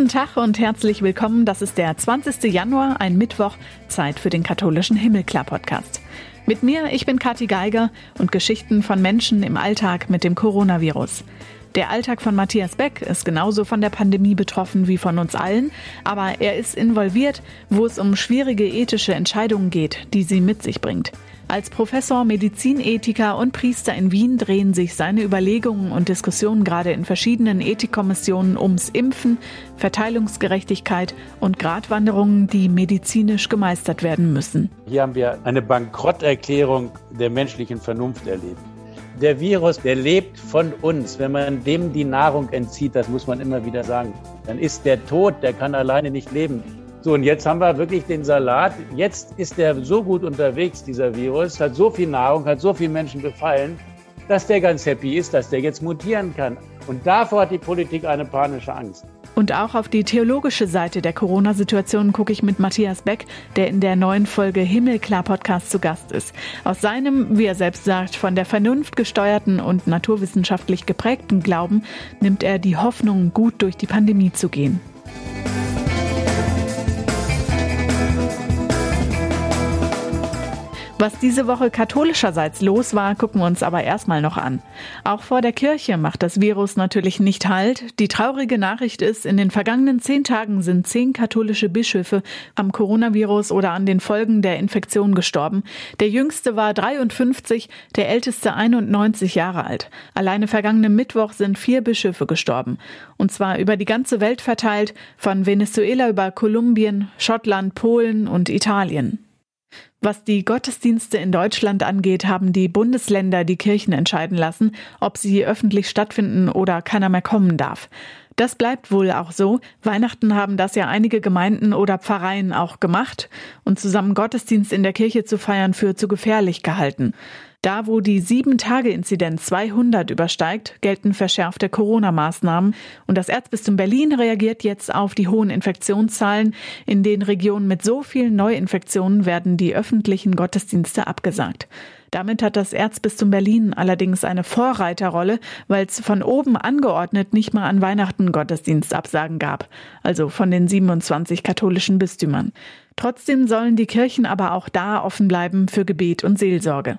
Guten Tag und herzlich willkommen. Das ist der 20. Januar, ein Mittwoch, Zeit für den katholischen Himmelklar-Podcast. Mit mir, ich bin Kathi Geiger und Geschichten von Menschen im Alltag mit dem Coronavirus. Der Alltag von Matthias Beck ist genauso von der Pandemie betroffen wie von uns allen, aber er ist involviert, wo es um schwierige ethische Entscheidungen geht, die sie mit sich bringt. Als Professor, Medizinethiker und Priester in Wien drehen sich seine Überlegungen und Diskussionen gerade in verschiedenen Ethikkommissionen ums Impfen, Verteilungsgerechtigkeit und Gratwanderungen, die medizinisch gemeistert werden müssen. Hier haben wir eine Bankrotterklärung der menschlichen Vernunft erlebt. Der Virus, der lebt von uns. Wenn man dem die Nahrung entzieht, das muss man immer wieder sagen, dann ist der tot, der kann alleine nicht leben. So, und jetzt haben wir wirklich den Salat. Jetzt ist der so gut unterwegs, dieser Virus, hat so viel Nahrung, hat so viele Menschen befallen, dass der ganz happy ist, dass der jetzt mutieren kann. Und davor hat die Politik eine panische Angst. Und auch auf die theologische Seite der Corona-Situation gucke ich mit Matthias Beck, der in der neuen Folge Himmelklar Podcast zu Gast ist. Aus seinem, wie er selbst sagt, von der Vernunft gesteuerten und naturwissenschaftlich geprägten Glauben nimmt er die Hoffnung, gut durch die Pandemie zu gehen. Was diese Woche katholischerseits los war, gucken wir uns aber erstmal noch an. Auch vor der Kirche macht das Virus natürlich nicht Halt. Die traurige Nachricht ist, in den vergangenen zehn Tagen sind zehn katholische Bischöfe am Coronavirus oder an den Folgen der Infektion gestorben. Der jüngste war 53, der älteste 91 Jahre alt. Alleine vergangenen Mittwoch sind vier Bischöfe gestorben. Und zwar über die ganze Welt verteilt, von Venezuela über Kolumbien, Schottland, Polen und Italien. Was die Gottesdienste in Deutschland angeht, haben die Bundesländer die Kirchen entscheiden lassen, ob sie öffentlich stattfinden oder keiner mehr kommen darf. Das bleibt wohl auch so. Weihnachten haben das ja einige Gemeinden oder Pfarreien auch gemacht und zusammen Gottesdienst in der Kirche zu feiern für zu gefährlich gehalten. Da, wo die 7-Tage-Inzidenz 200 übersteigt, gelten verschärfte Corona-Maßnahmen. Und das Erzbistum Berlin reagiert jetzt auf die hohen Infektionszahlen. In den Regionen mit so vielen Neuinfektionen werden die öffentlichen Gottesdienste abgesagt. Damit hat das Erzbistum Berlin allerdings eine Vorreiterrolle, weil es von oben angeordnet nicht mal an Weihnachten Gottesdienstabsagen gab, also von den 27 katholischen Bistümern. Trotzdem sollen die Kirchen aber auch da offen bleiben für Gebet und Seelsorge.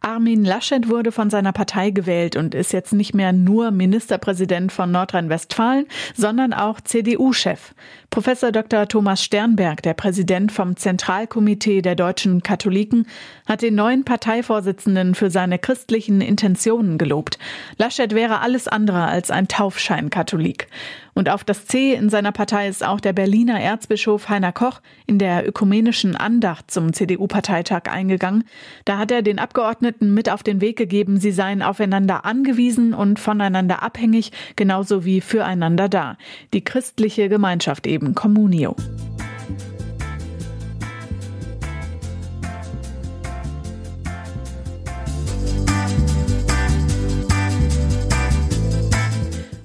Armin Laschet wurde von seiner Partei gewählt und ist jetzt nicht mehr nur Ministerpräsident von Nordrhein-Westfalen, sondern auch CDU-Chef. Professor Dr. Thomas Sternberg, der Präsident vom Zentralkomitee der deutschen Katholiken, hat den neuen Parteivorsitzenden für seine christlichen Intentionen gelobt. Laschet wäre alles andere als ein Taufscheinkatholik. Und auf das C in seiner Partei ist auch der Berliner Erzbischof Heiner Koch in der ökumenischen Andacht zum CDU-Parteitag eingegangen. Da hat er den Abgeordneten mit auf den Weg gegeben, sie seien aufeinander angewiesen und voneinander abhängig, genauso wie füreinander da. Die christliche Gemeinschaft eben Communio.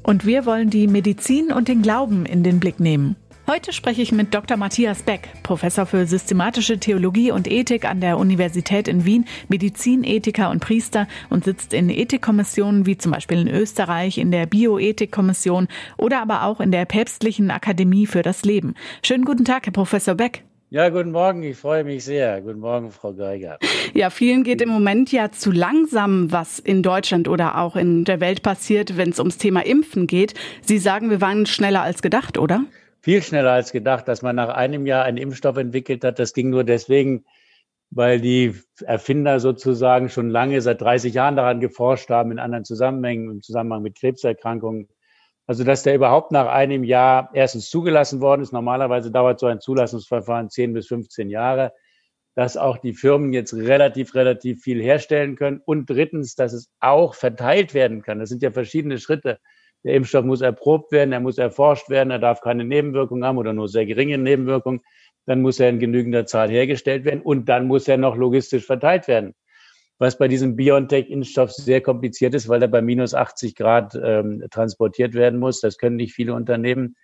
Und wir wollen die Medizin und den Glauben in den Blick nehmen. Heute spreche ich mit Dr. Matthias Beck, Professor für systematische Theologie und Ethik an der Universität in Wien, Medizinethiker und Priester und sitzt in Ethikkommissionen wie zum Beispiel in Österreich in der Bioethikkommission oder aber auch in der Päpstlichen Akademie für das Leben. Schönen guten Tag, Herr Professor Beck. Ja, guten Morgen, ich freue mich sehr. Guten Morgen, Frau Geiger. Ja, vielen geht im Moment ja zu langsam, was in Deutschland oder auch in der Welt passiert, wenn es ums Thema Impfen geht. Sie sagen, wir waren schneller als gedacht, oder? Viel schneller als gedacht, dass man nach einem Jahr einen Impfstoff entwickelt hat. Das ging nur deswegen, weil die Erfinder sozusagen schon lange, seit 30 Jahren daran geforscht haben, in anderen Zusammenhängen, im Zusammenhang mit Krebserkrankungen also, dass der überhaupt nach einem Jahr erstens zugelassen worden ist. Normalerweise dauert so ein Zulassungsverfahren 10 bis 15 Jahre. Dass auch die Firmen jetzt relativ, relativ viel herstellen können. Und drittens, dass es auch verteilt werden kann. Das sind ja verschiedene Schritte. Der Impfstoff muss erprobt werden, er muss erforscht werden, er darf keine Nebenwirkungen haben oder nur sehr geringe Nebenwirkungen. Dann muss er in genügender Zahl hergestellt werden und dann muss er noch logistisch verteilt werden was bei diesem BioNTech-Impfstoff sehr kompliziert ist, weil er bei minus 80 Grad ähm, transportiert werden muss. Das können nicht viele Unternehmen.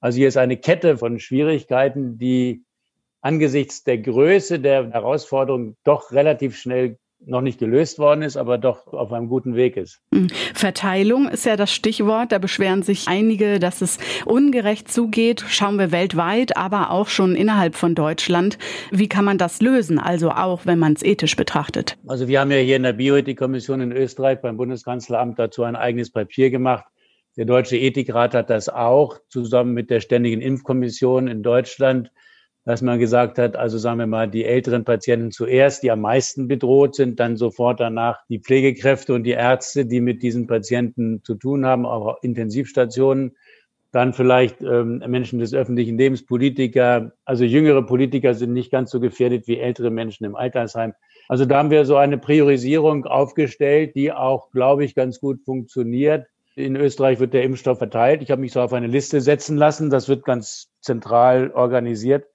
Also hier ist eine Kette von Schwierigkeiten, die angesichts der Größe der Herausforderung doch relativ schnell noch nicht gelöst worden ist, aber doch auf einem guten Weg ist. Hm. Verteilung ist ja das Stichwort. Da beschweren sich einige, dass es ungerecht zugeht. Schauen wir weltweit, aber auch schon innerhalb von Deutschland. Wie kann man das lösen? Also auch, wenn man es ethisch betrachtet. Also wir haben ja hier in der Bioethikkommission in Österreich beim Bundeskanzleramt dazu ein eigenes Papier gemacht. Der Deutsche Ethikrat hat das auch zusammen mit der Ständigen Impfkommission in Deutschland dass man gesagt hat, also sagen wir mal, die älteren Patienten zuerst, die am meisten bedroht sind, dann sofort danach die Pflegekräfte und die Ärzte, die mit diesen Patienten zu tun haben, auch Intensivstationen, dann vielleicht ähm, Menschen des öffentlichen Lebens, Politiker, also jüngere Politiker sind nicht ganz so gefährdet wie ältere Menschen im Altersheim. Also da haben wir so eine Priorisierung aufgestellt, die auch, glaube ich, ganz gut funktioniert. In Österreich wird der Impfstoff verteilt. Ich habe mich so auf eine Liste setzen lassen. Das wird ganz zentral organisiert.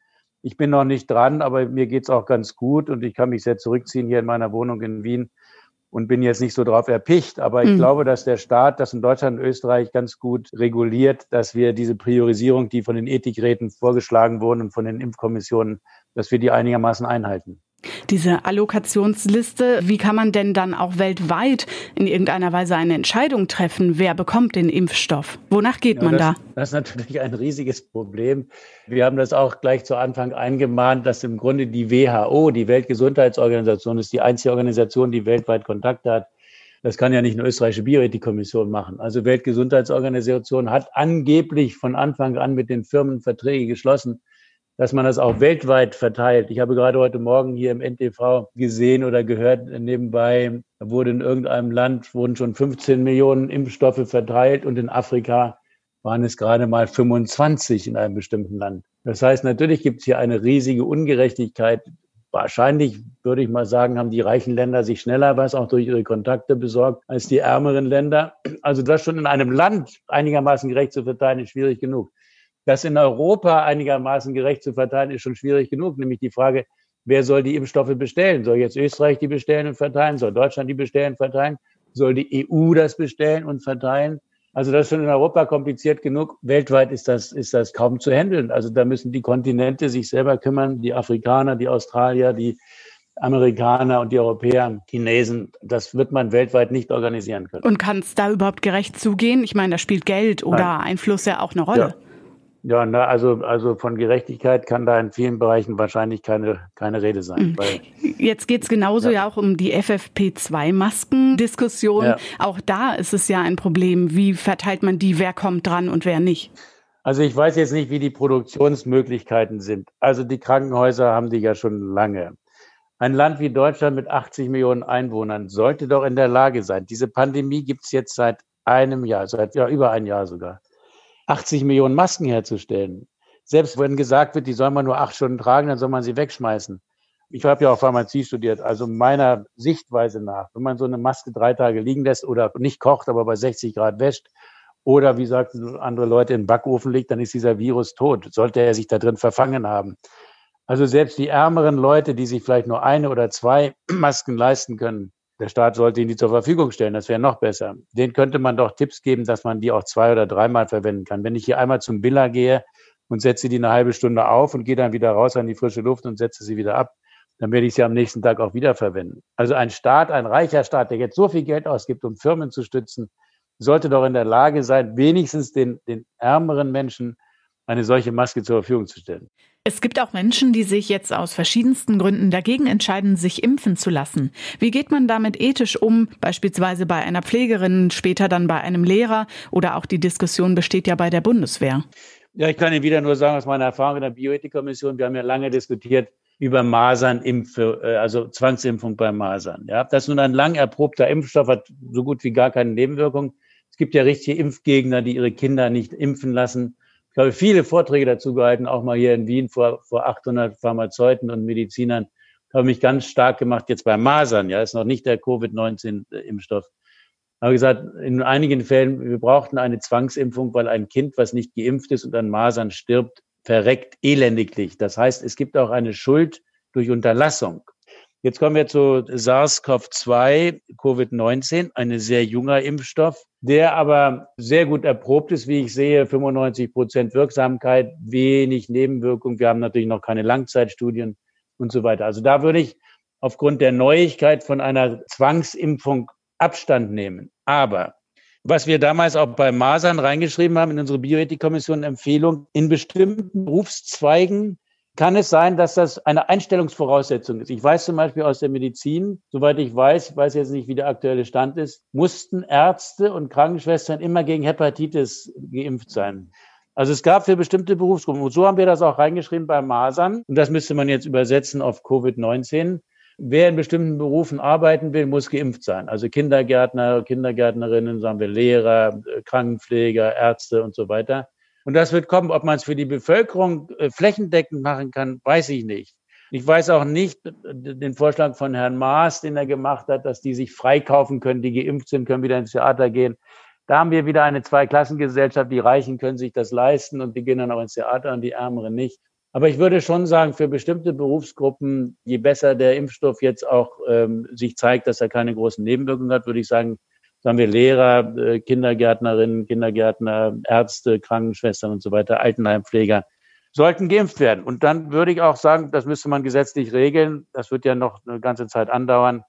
Ich bin noch nicht dran, aber mir geht's auch ganz gut und ich kann mich sehr zurückziehen hier in meiner Wohnung in Wien und bin jetzt nicht so drauf erpicht. Aber ich mhm. glaube, dass der Staat das in Deutschland und Österreich ganz gut reguliert, dass wir diese Priorisierung, die von den Ethikräten vorgeschlagen wurden und von den Impfkommissionen, dass wir die einigermaßen einhalten diese Allokationsliste. Wie kann man denn dann auch weltweit in irgendeiner Weise eine Entscheidung treffen, wer bekommt den Impfstoff? Wonach geht ja, man das, da? Das ist natürlich ein riesiges Problem. Wir haben das auch gleich zu Anfang eingemahnt, dass im Grunde die WHO, die Weltgesundheitsorganisation, ist die einzige Organisation, die weltweit Kontakt hat. Das kann ja nicht eine österreichische Bioethikkommission machen. Also Weltgesundheitsorganisation hat angeblich von Anfang an mit den Firmen Verträge geschlossen dass man das auch weltweit verteilt. Ich habe gerade heute Morgen hier im NTV gesehen oder gehört, nebenbei wurde in irgendeinem Land, wurden schon 15 Millionen Impfstoffe verteilt und in Afrika waren es gerade mal 25 in einem bestimmten Land. Das heißt, natürlich gibt es hier eine riesige Ungerechtigkeit. Wahrscheinlich würde ich mal sagen, haben die reichen Länder sich schneller was auch durch ihre Kontakte besorgt als die ärmeren Länder. Also das schon in einem Land einigermaßen gerecht zu verteilen, ist schwierig genug. Das in Europa einigermaßen gerecht zu verteilen, ist schon schwierig genug. Nämlich die Frage, wer soll die Impfstoffe bestellen? Soll jetzt Österreich die bestellen und verteilen? Soll Deutschland die bestellen und verteilen? Soll die EU das bestellen und verteilen? Also das ist schon in Europa kompliziert genug. Weltweit ist das, ist das kaum zu handeln. Also da müssen die Kontinente sich selber kümmern, die Afrikaner, die Australier, die Amerikaner und die Europäer, Chinesen, das wird man weltweit nicht organisieren können. Und kann es da überhaupt gerecht zugehen? Ich meine, da spielt Geld oder Nein. Einfluss ja auch eine Rolle. Ja. Ja, na, also, also von Gerechtigkeit kann da in vielen Bereichen wahrscheinlich keine, keine Rede sein. Mhm. Jetzt geht's genauso ja. ja auch um die FFP2-Masken-Diskussion. Ja. Auch da ist es ja ein Problem. Wie verteilt man die? Wer kommt dran und wer nicht? Also ich weiß jetzt nicht, wie die Produktionsmöglichkeiten sind. Also die Krankenhäuser haben die ja schon lange. Ein Land wie Deutschland mit 80 Millionen Einwohnern sollte doch in der Lage sein. Diese Pandemie gibt's jetzt seit einem Jahr, seit ja, über ein Jahr sogar. 80 Millionen Masken herzustellen. Selbst wenn gesagt wird, die soll man nur acht Stunden tragen, dann soll man sie wegschmeißen. Ich habe ja auch Pharmazie studiert, also meiner Sichtweise nach, wenn man so eine Maske drei Tage liegen lässt oder nicht kocht, aber bei 60 Grad wäscht oder wie sagten andere Leute im Backofen liegt, dann ist dieser Virus tot. Sollte er sich da drin verfangen haben. Also selbst die ärmeren Leute, die sich vielleicht nur eine oder zwei Masken leisten können, der Staat sollte ihnen die zur Verfügung stellen. Das wäre noch besser. Den könnte man doch Tipps geben, dass man die auch zwei oder dreimal verwenden kann. Wenn ich hier einmal zum Biller gehe und setze die eine halbe Stunde auf und gehe dann wieder raus an die frische Luft und setze sie wieder ab, dann werde ich sie am nächsten Tag auch wieder verwenden. Also ein Staat, ein reicher Staat, der jetzt so viel Geld ausgibt, um Firmen zu stützen, sollte doch in der Lage sein, wenigstens den, den ärmeren Menschen eine solche Maske zur Verfügung zu stellen. Es gibt auch Menschen, die sich jetzt aus verschiedensten Gründen dagegen entscheiden, sich impfen zu lassen. Wie geht man damit ethisch um, beispielsweise bei einer Pflegerin, später dann bei einem Lehrer oder auch die Diskussion besteht ja bei der Bundeswehr? Ja, ich kann Ihnen wieder nur sagen, aus meiner Erfahrung in der Bioethikkommission, wir haben ja lange diskutiert über Masernimpfe, äh, also Zwangsimpfung bei Masern. Ja, das ist nun ein lang erprobter Impfstoff, hat so gut wie gar keine Nebenwirkungen. Es gibt ja richtige Impfgegner, die ihre Kinder nicht impfen lassen ich habe viele Vorträge dazu gehalten, auch mal hier in Wien vor, vor 800 Pharmazeuten und Medizinern. Ich habe mich ganz stark gemacht jetzt bei Masern. Ja, ist noch nicht der Covid-19-Impfstoff. Ich habe gesagt, in einigen Fällen, wir brauchten eine Zwangsimpfung, weil ein Kind, was nicht geimpft ist und an Masern stirbt, verreckt elendiglich. Das heißt, es gibt auch eine Schuld durch Unterlassung. Jetzt kommen wir zu SARS-CoV-2, Covid-19, ein sehr junger Impfstoff, der aber sehr gut erprobt ist, wie ich sehe, 95 Prozent Wirksamkeit, wenig Nebenwirkung. Wir haben natürlich noch keine Langzeitstudien und so weiter. Also da würde ich aufgrund der Neuigkeit von einer Zwangsimpfung Abstand nehmen. Aber was wir damals auch bei Masern reingeschrieben haben in unsere Bioethikkommission Empfehlung, in bestimmten Berufszweigen kann es sein, dass das eine Einstellungsvoraussetzung ist. Ich weiß zum Beispiel aus der Medizin, soweit ich weiß, ich weiß jetzt nicht, wie der aktuelle Stand ist, mussten Ärzte und Krankenschwestern immer gegen Hepatitis geimpft sein. Also es gab für bestimmte Berufsgruppen, und so haben wir das auch reingeschrieben bei Masern, und das müsste man jetzt übersetzen auf Covid-19. Wer in bestimmten Berufen arbeiten will, muss geimpft sein. Also Kindergärtner, Kindergärtnerinnen, sagen wir Lehrer, Krankenpfleger, Ärzte und so weiter. Und das wird kommen. Ob man es für die Bevölkerung äh, flächendeckend machen kann, weiß ich nicht. Ich weiß auch nicht den Vorschlag von Herrn Maas, den er gemacht hat, dass die sich freikaufen können, die geimpft sind, können wieder ins Theater gehen. Da haben wir wieder eine Zweiklassengesellschaft. Die Reichen können sich das leisten und die gehen dann auch ins Theater und die Ärmeren nicht. Aber ich würde schon sagen, für bestimmte Berufsgruppen, je besser der Impfstoff jetzt auch ähm, sich zeigt, dass er keine großen Nebenwirkungen hat, würde ich sagen, sagen wir Lehrer, äh, Kindergärtnerinnen, Kindergärtner, Ärzte, Krankenschwestern und so weiter, Altenheimpfleger, sollten geimpft werden. Und dann würde ich auch sagen, das müsste man gesetzlich regeln. Das wird ja noch eine ganze Zeit andauern,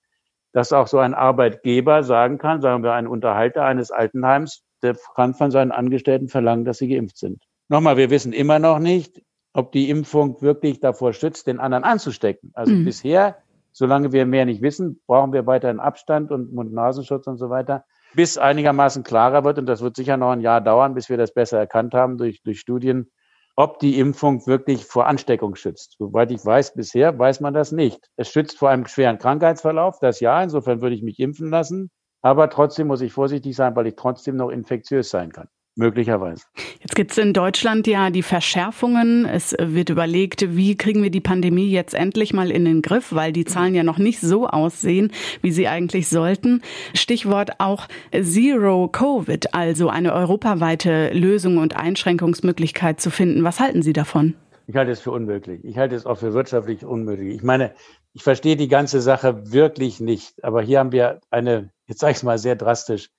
dass auch so ein Arbeitgeber sagen kann, sagen wir ein Unterhalter eines Altenheims, der kann von seinen Angestellten verlangen, dass sie geimpft sind. Nochmal, wir wissen immer noch nicht, ob die Impfung wirklich davor schützt, den anderen anzustecken. Also mhm. bisher Solange wir mehr nicht wissen, brauchen wir weiterhin Abstand und Mund-Nasenschutz und so weiter, bis einigermaßen klarer wird, und das wird sicher noch ein Jahr dauern, bis wir das besser erkannt haben durch, durch Studien, ob die Impfung wirklich vor Ansteckung schützt. Soweit ich weiß, bisher weiß man das nicht. Es schützt vor einem schweren Krankheitsverlauf, das ja, insofern würde ich mich impfen lassen. Aber trotzdem muss ich vorsichtig sein, weil ich trotzdem noch infektiös sein kann. Möglicherweise. Jetzt gibt es in Deutschland ja die Verschärfungen. Es wird überlegt, wie kriegen wir die Pandemie jetzt endlich mal in den Griff, weil die Zahlen ja noch nicht so aussehen, wie sie eigentlich sollten. Stichwort auch Zero Covid, also eine europaweite Lösung und Einschränkungsmöglichkeit zu finden. Was halten Sie davon? Ich halte es für unmöglich. Ich halte es auch für wirtschaftlich unmöglich. Ich meine, ich verstehe die ganze Sache wirklich nicht. Aber hier haben wir eine, jetzt sage ich es mal sehr drastisch,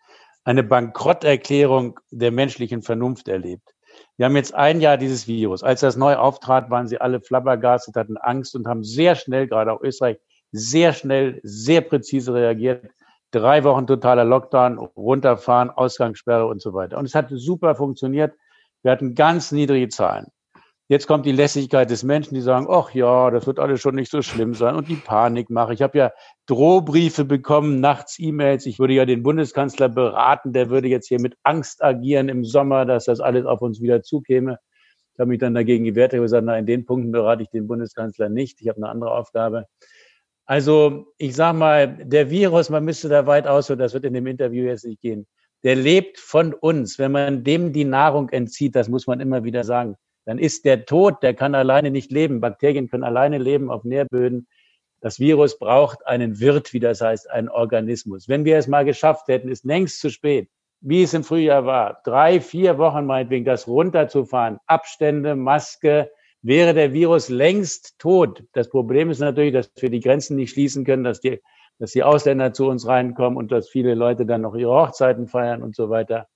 eine Bankrotterklärung der menschlichen Vernunft erlebt. Wir haben jetzt ein Jahr dieses Virus. Als das neu auftrat, waren sie alle flabbergastet, hatten Angst und haben sehr schnell, gerade auch Österreich, sehr schnell, sehr präzise reagiert. Drei Wochen totaler Lockdown, runterfahren, Ausgangssperre und so weiter. Und es hat super funktioniert. Wir hatten ganz niedrige Zahlen. Jetzt kommt die Lässigkeit des Menschen, die sagen, ach ja, das wird alles schon nicht so schlimm sein und die Panik mache. Ich habe ja Drohbriefe bekommen, nachts E-Mails. Ich würde ja den Bundeskanzler beraten, der würde jetzt hier mit Angst agieren im Sommer, dass das alles auf uns wieder zukäme. Ich habe mich dann dagegen gewehrt, habe gesagt, na, in den Punkten berate ich den Bundeskanzler nicht. Ich habe eine andere Aufgabe. Also ich sage mal, der Virus, man müsste da weit ausholen, das wird in dem Interview jetzt nicht gehen. Der lebt von uns. Wenn man dem die Nahrung entzieht, das muss man immer wieder sagen, dann ist der tot, der kann alleine nicht leben. Bakterien können alleine leben auf Nährböden. Das Virus braucht einen Wirt, wie das heißt, einen Organismus. Wenn wir es mal geschafft hätten, ist längst zu spät, wie es im Frühjahr war, drei, vier Wochen meinetwegen das runterzufahren, Abstände, Maske, wäre der Virus längst tot. Das Problem ist natürlich, dass wir die Grenzen nicht schließen können, dass die, dass die Ausländer zu uns reinkommen und dass viele Leute dann noch ihre Hochzeiten feiern und so weiter.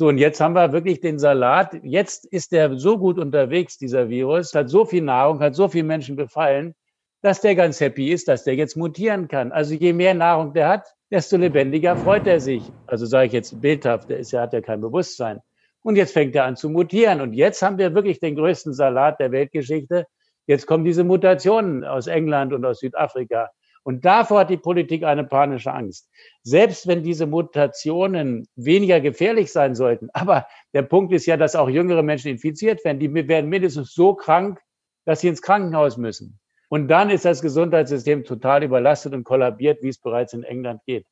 So, und jetzt haben wir wirklich den Salat. Jetzt ist der so gut unterwegs, dieser Virus, hat so viel Nahrung, hat so viele Menschen befallen, dass der ganz happy ist, dass der jetzt mutieren kann. Also je mehr Nahrung der hat, desto lebendiger freut er sich. Also sage ich jetzt bildhaft, der ist ja, hat ja kein Bewusstsein. Und jetzt fängt er an zu mutieren. Und jetzt haben wir wirklich den größten Salat der Weltgeschichte. Jetzt kommen diese Mutationen aus England und aus Südafrika. Und davor hat die Politik eine panische Angst. Selbst wenn diese Mutationen weniger gefährlich sein sollten, aber der Punkt ist ja, dass auch jüngere Menschen infiziert werden. Die werden mindestens so krank, dass sie ins Krankenhaus müssen. Und dann ist das Gesundheitssystem total überlastet und kollabiert, wie es bereits in England geht.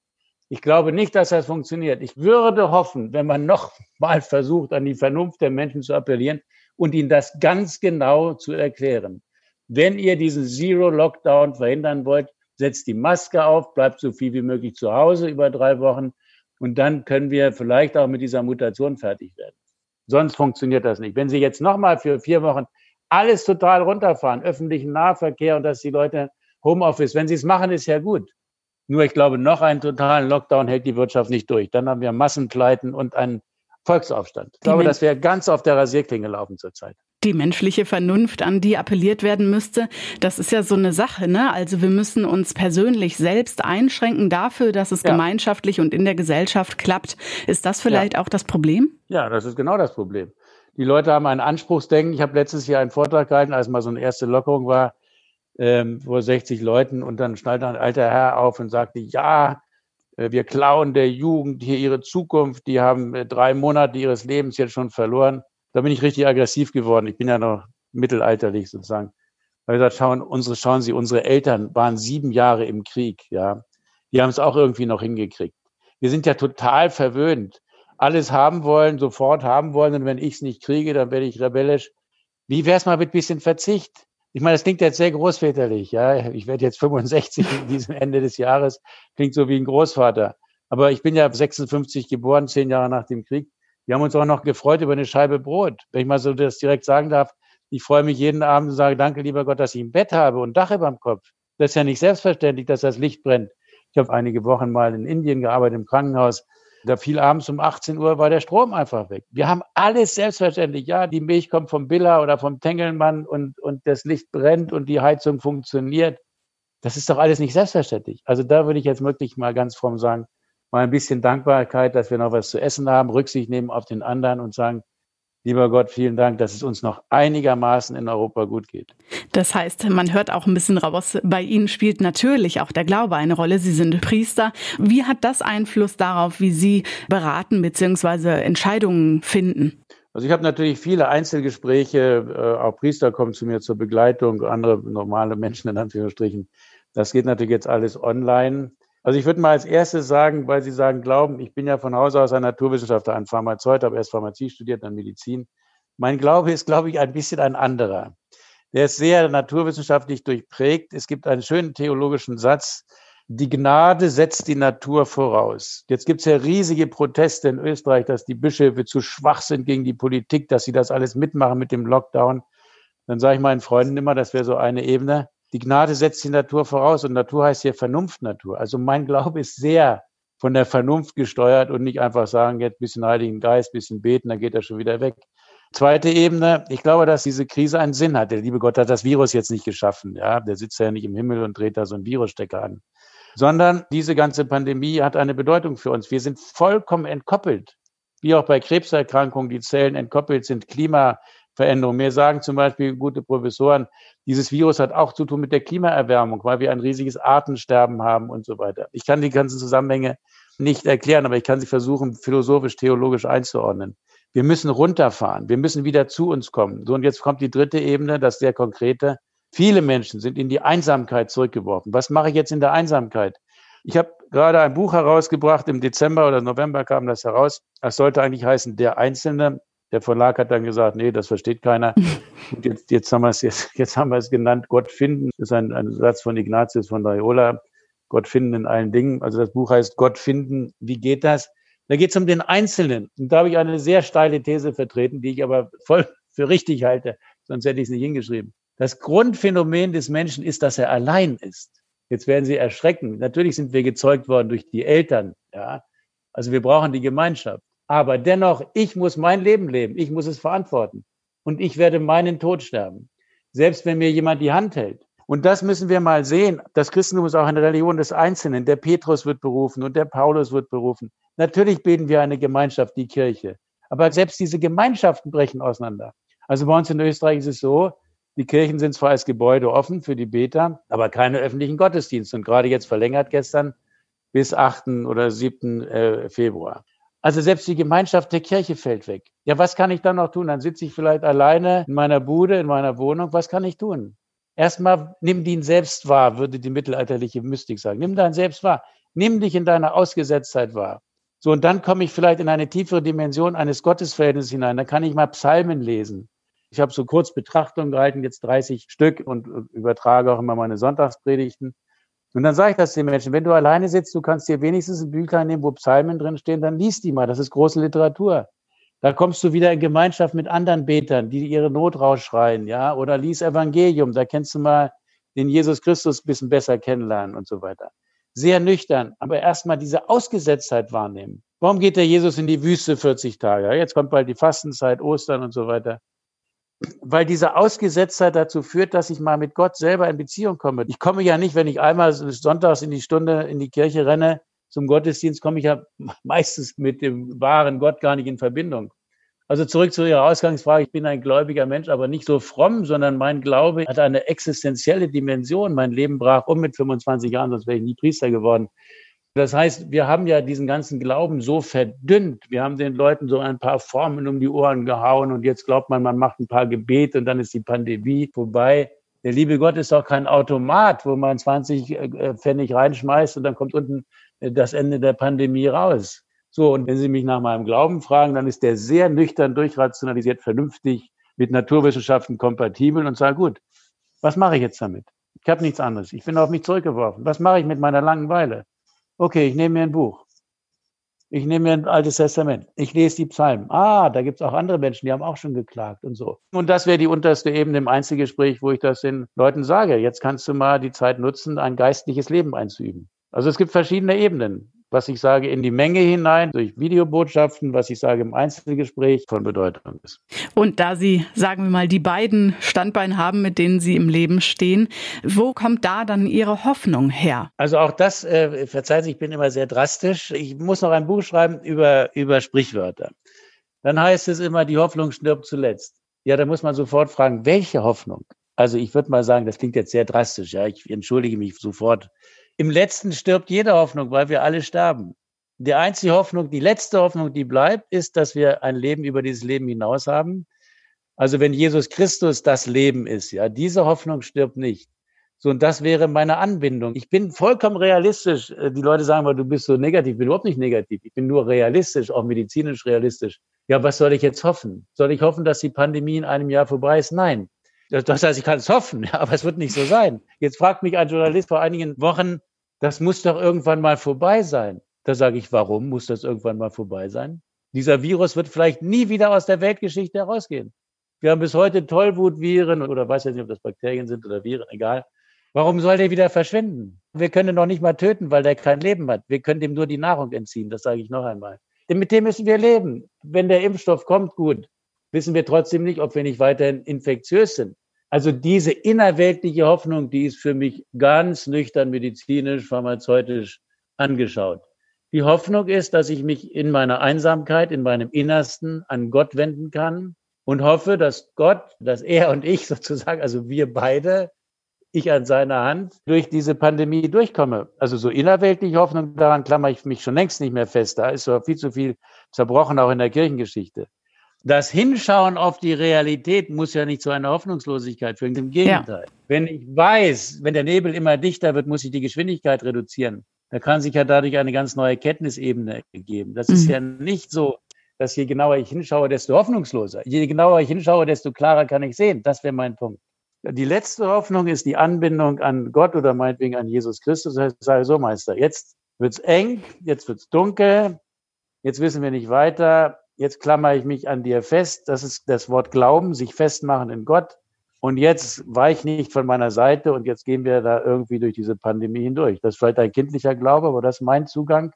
Ich glaube nicht, dass das funktioniert. Ich würde hoffen, wenn man noch mal versucht, an die Vernunft der Menschen zu appellieren und ihnen das ganz genau zu erklären. Wenn ihr diesen Zero Lockdown verhindern wollt, setzt die Maske auf, bleibt so viel wie möglich zu Hause über drei Wochen und dann können wir vielleicht auch mit dieser Mutation fertig werden. Sonst funktioniert das nicht. Wenn Sie jetzt nochmal für vier Wochen alles total runterfahren, öffentlichen Nahverkehr und dass die Leute Homeoffice, wenn sie es machen, ist ja gut. Nur ich glaube, noch einen totalen Lockdown hält die Wirtschaft nicht durch. Dann haben wir Massenpleiten und einen Volksaufstand. Ich glaube, das wäre ganz auf der Rasierklinge laufen zurzeit. Die menschliche Vernunft, an die appelliert werden müsste, das ist ja so eine Sache, ne? Also wir müssen uns persönlich selbst einschränken dafür, dass es ja. gemeinschaftlich und in der Gesellschaft klappt. Ist das vielleicht ja. auch das Problem? Ja, das ist genau das Problem. Die Leute haben ein Anspruchsdenken. Ich habe letztes Jahr einen Vortrag gehalten, als mal so eine erste Lockerung war, ähm, vor 60 Leuten und dann schnallt ein alter Herr auf und sagte, ja, äh, wir klauen der Jugend hier ihre Zukunft, die haben äh, drei Monate ihres Lebens jetzt schon verloren. Da bin ich richtig aggressiv geworden. Ich bin ja noch mittelalterlich sozusagen. Weil gesagt, schauen, unsere, schauen Sie, unsere Eltern waren sieben Jahre im Krieg, ja. Die haben es auch irgendwie noch hingekriegt. Wir sind ja total verwöhnt. Alles haben wollen, sofort haben wollen. Und wenn ich es nicht kriege, dann werde ich rebellisch. Wie wäre es mal mit bisschen Verzicht? Ich meine, das klingt jetzt sehr großväterlich, ja. Ich werde jetzt 65 in diesem Ende des Jahres. Klingt so wie ein Großvater. Aber ich bin ja 56 geboren, zehn Jahre nach dem Krieg. Wir haben uns auch noch gefreut über eine Scheibe Brot. Wenn ich mal so das direkt sagen darf, ich freue mich jeden Abend und sage, danke, lieber Gott, dass ich ein Bett habe und ein Dach über dem Kopf. Das ist ja nicht selbstverständlich, dass das Licht brennt. Ich habe einige Wochen mal in Indien gearbeitet, im Krankenhaus. Da fiel abends um 18 Uhr, war der Strom einfach weg. Wir haben alles selbstverständlich. Ja, die Milch kommt vom Billa oder vom Tengelmann und, und das Licht brennt und die Heizung funktioniert. Das ist doch alles nicht selbstverständlich. Also da würde ich jetzt wirklich mal ganz fromm sagen, mal ein bisschen Dankbarkeit, dass wir noch was zu essen haben, Rücksicht nehmen auf den anderen und sagen, Lieber Gott, vielen Dank, dass es uns noch einigermaßen in Europa gut geht. Das heißt, man hört auch ein bisschen raus, bei Ihnen spielt natürlich auch der Glaube eine Rolle. Sie sind Priester. Wie hat das Einfluss darauf, wie Sie beraten bzw. Entscheidungen finden? Also ich habe natürlich viele Einzelgespräche, äh, auch Priester kommen zu mir zur Begleitung, andere normale Menschen in Anführungsstrichen. Das geht natürlich jetzt alles online. Also ich würde mal als erstes sagen, weil Sie sagen, glauben, ich bin ja von Hause aus ein Naturwissenschaftler, ein Pharmazeut, habe erst Pharmazie studiert, dann Medizin. Mein Glaube ist, glaube ich, ein bisschen ein anderer. Der ist sehr naturwissenschaftlich durchprägt. Es gibt einen schönen theologischen Satz, die Gnade setzt die Natur voraus. Jetzt gibt es ja riesige Proteste in Österreich, dass die Bischöfe zu schwach sind gegen die Politik, dass sie das alles mitmachen mit dem Lockdown. Dann sage ich meinen Freunden immer, das wäre so eine Ebene. Die Gnade setzt die Natur voraus und Natur heißt hier Vernunftnatur. Also mein Glaube ist sehr von der Vernunft gesteuert und nicht einfach sagen, jetzt bisschen Heiligen Geist, bisschen beten, dann geht er schon wieder weg. Zweite Ebene, ich glaube, dass diese Krise einen Sinn hat. Der liebe Gott hat das Virus jetzt nicht geschaffen. Ja, der sitzt ja nicht im Himmel und dreht da so einen Virusstecker an. Sondern diese ganze Pandemie hat eine Bedeutung für uns. Wir sind vollkommen entkoppelt. Wie auch bei Krebserkrankungen die Zellen entkoppelt sind, Klima, Veränderung. Mir sagen zum Beispiel gute Professoren, dieses Virus hat auch zu tun mit der Klimaerwärmung, weil wir ein riesiges Artensterben haben und so weiter. Ich kann die ganzen Zusammenhänge nicht erklären, aber ich kann sie versuchen, philosophisch, theologisch einzuordnen. Wir müssen runterfahren. Wir müssen wieder zu uns kommen. So, und jetzt kommt die dritte Ebene, das sehr konkrete. Viele Menschen sind in die Einsamkeit zurückgeworfen. Was mache ich jetzt in der Einsamkeit? Ich habe gerade ein Buch herausgebracht, im Dezember oder November kam das heraus. Das sollte eigentlich heißen, der Einzelne, der Verlag hat dann gesagt, nee, das versteht keiner. Und jetzt, jetzt haben wir es jetzt, jetzt haben wir es genannt, Gott finden. Das ist ein, ein Satz von Ignatius von Loyola. Gott finden in allen Dingen. Also das Buch heißt Gott finden. Wie geht das? Da geht es um den Einzelnen. Und da habe ich eine sehr steile These vertreten, die ich aber voll für richtig halte. Sonst hätte ich es nicht hingeschrieben. Das Grundphänomen des Menschen ist, dass er allein ist. Jetzt werden Sie erschrecken. Natürlich sind wir gezeugt worden durch die Eltern. Ja, also wir brauchen die Gemeinschaft. Aber dennoch, ich muss mein Leben leben. Ich muss es verantworten. Und ich werde meinen Tod sterben. Selbst wenn mir jemand die Hand hält. Und das müssen wir mal sehen. Das Christentum ist auch eine Religion des Einzelnen. Der Petrus wird berufen und der Paulus wird berufen. Natürlich bilden wir eine Gemeinschaft, die Kirche. Aber selbst diese Gemeinschaften brechen auseinander. Also bei uns in Österreich ist es so, die Kirchen sind zwar als Gebäude offen für die Beter, aber keine öffentlichen Gottesdienste. Und gerade jetzt verlängert gestern bis 8. oder 7. Äh, Februar. Also selbst die Gemeinschaft der Kirche fällt weg. Ja, was kann ich dann noch tun? Dann sitze ich vielleicht alleine in meiner Bude, in meiner Wohnung. Was kann ich tun? Erstmal nimm ihn selbst wahr, würde die mittelalterliche Mystik sagen. Nimm dein Selbst wahr. Nimm dich in deiner Ausgesetztheit wahr. So, und dann komme ich vielleicht in eine tiefere Dimension eines Gottesverhältnisses hinein. Dann kann ich mal Psalmen lesen. Ich habe so kurz Betrachtungen gehalten, jetzt 30 Stück und übertrage auch immer meine Sonntagspredigten. Und dann sage ich das den Menschen, wenn du alleine sitzt, du kannst dir wenigstens ein Büchlein nehmen, wo Psalmen drinstehen, dann liest die mal. Das ist große Literatur. Da kommst du wieder in Gemeinschaft mit anderen Betern, die ihre Not rausschreien, ja, oder lies Evangelium, da kennst du mal den Jesus Christus ein bisschen besser kennenlernen und so weiter. Sehr nüchtern, aber erstmal diese Ausgesetztheit wahrnehmen. Warum geht der Jesus in die Wüste 40 Tage? Jetzt kommt bald die Fastenzeit, Ostern und so weiter. Weil diese Ausgesetztheit dazu führt, dass ich mal mit Gott selber in Beziehung komme. Ich komme ja nicht, wenn ich einmal sonntags in die Stunde in die Kirche renne, zum Gottesdienst komme ich ja meistens mit dem wahren Gott gar nicht in Verbindung. Also zurück zu Ihrer Ausgangsfrage. Ich bin ein gläubiger Mensch, aber nicht so fromm, sondern mein Glaube hat eine existenzielle Dimension. Mein Leben brach um mit 25 Jahren, sonst wäre ich nie Priester geworden. Das heißt, wir haben ja diesen ganzen Glauben so verdünnt. Wir haben den Leuten so ein paar Formen um die Ohren gehauen und jetzt glaubt man, man macht ein paar Gebete und dann ist die Pandemie vorbei. Der liebe Gott ist doch kein Automat, wo man 20 äh, Pfennig reinschmeißt und dann kommt unten äh, das Ende der Pandemie raus. So, und wenn Sie mich nach meinem Glauben fragen, dann ist der sehr nüchtern, durchrationalisiert, vernünftig, mit Naturwissenschaften kompatibel und sage, gut, was mache ich jetzt damit? Ich habe nichts anderes. Ich bin auf mich zurückgeworfen. Was mache ich mit meiner Langeweile? Okay, ich nehme mir ein Buch. Ich nehme mir ein altes Testament. Ich lese die Psalmen. Ah, da gibt es auch andere Menschen, die haben auch schon geklagt und so. Und das wäre die unterste Ebene im Einzelgespräch, wo ich das den Leuten sage. Jetzt kannst du mal die Zeit nutzen, ein geistliches Leben einzuüben. Also es gibt verschiedene Ebenen was ich sage, in die Menge hinein durch Videobotschaften, was ich sage im Einzelgespräch von Bedeutung ist. Und da Sie, sagen wir mal, die beiden Standbeine haben, mit denen Sie im Leben stehen, wo kommt da dann Ihre Hoffnung her? Also auch das, äh, verzeihen Sie, ich bin immer sehr drastisch. Ich muss noch ein Buch schreiben über, über Sprichwörter. Dann heißt es immer, die Hoffnung stirbt zuletzt. Ja, da muss man sofort fragen, welche Hoffnung? Also ich würde mal sagen, das klingt jetzt sehr drastisch. Ja, ich entschuldige mich sofort im letzten stirbt jede Hoffnung, weil wir alle sterben. Die einzige Hoffnung, die letzte Hoffnung, die bleibt, ist, dass wir ein Leben über dieses Leben hinaus haben. Also wenn Jesus Christus das Leben ist, ja, diese Hoffnung stirbt nicht. So, und das wäre meine Anbindung. Ich bin vollkommen realistisch. Äh, die Leute sagen mal, du bist so negativ. Ich bin überhaupt nicht negativ. Ich bin nur realistisch, auch medizinisch realistisch. Ja, was soll ich jetzt hoffen? Soll ich hoffen, dass die Pandemie in einem Jahr vorbei ist? Nein. Das heißt, ich kann es hoffen, aber es wird nicht so sein. Jetzt fragt mich ein Journalist vor einigen Wochen, das muss doch irgendwann mal vorbei sein. Da sage ich, warum muss das irgendwann mal vorbei sein? Dieser Virus wird vielleicht nie wieder aus der Weltgeschichte herausgehen. Wir haben bis heute Tollwutviren oder weiß ja nicht, ob das Bakterien sind oder Viren, egal. Warum soll der wieder verschwinden? Wir können ihn noch nicht mal töten, weil der kein Leben hat. Wir können dem nur die Nahrung entziehen, das sage ich noch einmal. Denn mit dem müssen wir leben. Wenn der Impfstoff kommt, gut. Wissen wir trotzdem nicht, ob wir nicht weiterhin infektiös sind. Also diese innerweltliche Hoffnung, die ist für mich ganz nüchtern medizinisch, pharmazeutisch angeschaut. Die Hoffnung ist, dass ich mich in meiner Einsamkeit, in meinem Innersten an Gott wenden kann und hoffe, dass Gott, dass er und ich sozusagen, also wir beide, ich an seiner Hand durch diese Pandemie durchkomme. Also so innerweltliche Hoffnung, daran klammer ich mich schon längst nicht mehr fest. Da ist so viel zu viel zerbrochen, auch in der Kirchengeschichte das Hinschauen auf die Realität muss ja nicht zu einer Hoffnungslosigkeit führen. Im Gegenteil. Ja. Wenn ich weiß, wenn der Nebel immer dichter wird, muss ich die Geschwindigkeit reduzieren. Da kann sich ja dadurch eine ganz neue Kenntnisebene ergeben. Das mhm. ist ja nicht so, dass je genauer ich hinschaue, desto hoffnungsloser. Je genauer ich hinschaue, desto klarer kann ich sehen. Das wäre mein Punkt. Die letzte Hoffnung ist die Anbindung an Gott oder meinetwegen an Jesus Christus. Das heißt, sage so, Meister, jetzt wird's eng, jetzt wird's dunkel, jetzt wissen wir nicht weiter jetzt klammere ich mich an dir fest. Das ist das Wort Glauben, sich festmachen in Gott. Und jetzt weich nicht von meiner Seite und jetzt gehen wir da irgendwie durch diese Pandemie hindurch. Das ist vielleicht ein kindlicher Glaube, aber das ist mein Zugang,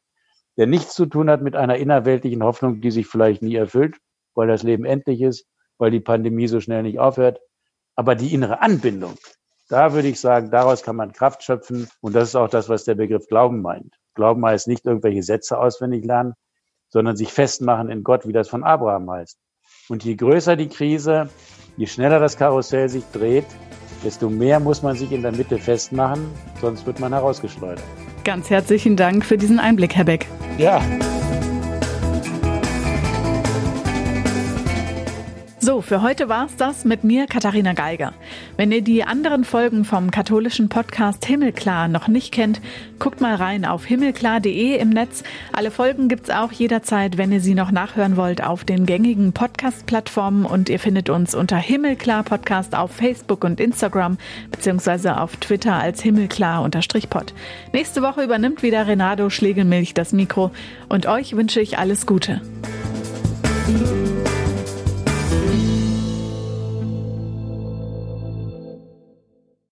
der nichts zu tun hat mit einer innerweltlichen Hoffnung, die sich vielleicht nie erfüllt, weil das Leben endlich ist, weil die Pandemie so schnell nicht aufhört. Aber die innere Anbindung, da würde ich sagen, daraus kann man Kraft schöpfen. Und das ist auch das, was der Begriff Glauben meint. Glauben heißt nicht irgendwelche Sätze auswendig lernen, sondern sich festmachen in Gott, wie das von Abraham heißt. Und je größer die Krise, je schneller das Karussell sich dreht, desto mehr muss man sich in der Mitte festmachen, sonst wird man herausgeschleudert. Ganz herzlichen Dank für diesen Einblick, Herr Beck. Ja. So, für heute war's das mit mir, Katharina Geiger. Wenn ihr die anderen Folgen vom katholischen Podcast Himmelklar noch nicht kennt, guckt mal rein auf himmelklar.de im Netz. Alle Folgen gibt's auch jederzeit, wenn ihr sie noch nachhören wollt, auf den gängigen Podcast-Plattformen und ihr findet uns unter Himmelklar Podcast auf Facebook und Instagram beziehungsweise auf Twitter als Himmelklar-Pod. Nächste Woche übernimmt wieder Renato Schlegelmilch das Mikro und euch wünsche ich alles Gute.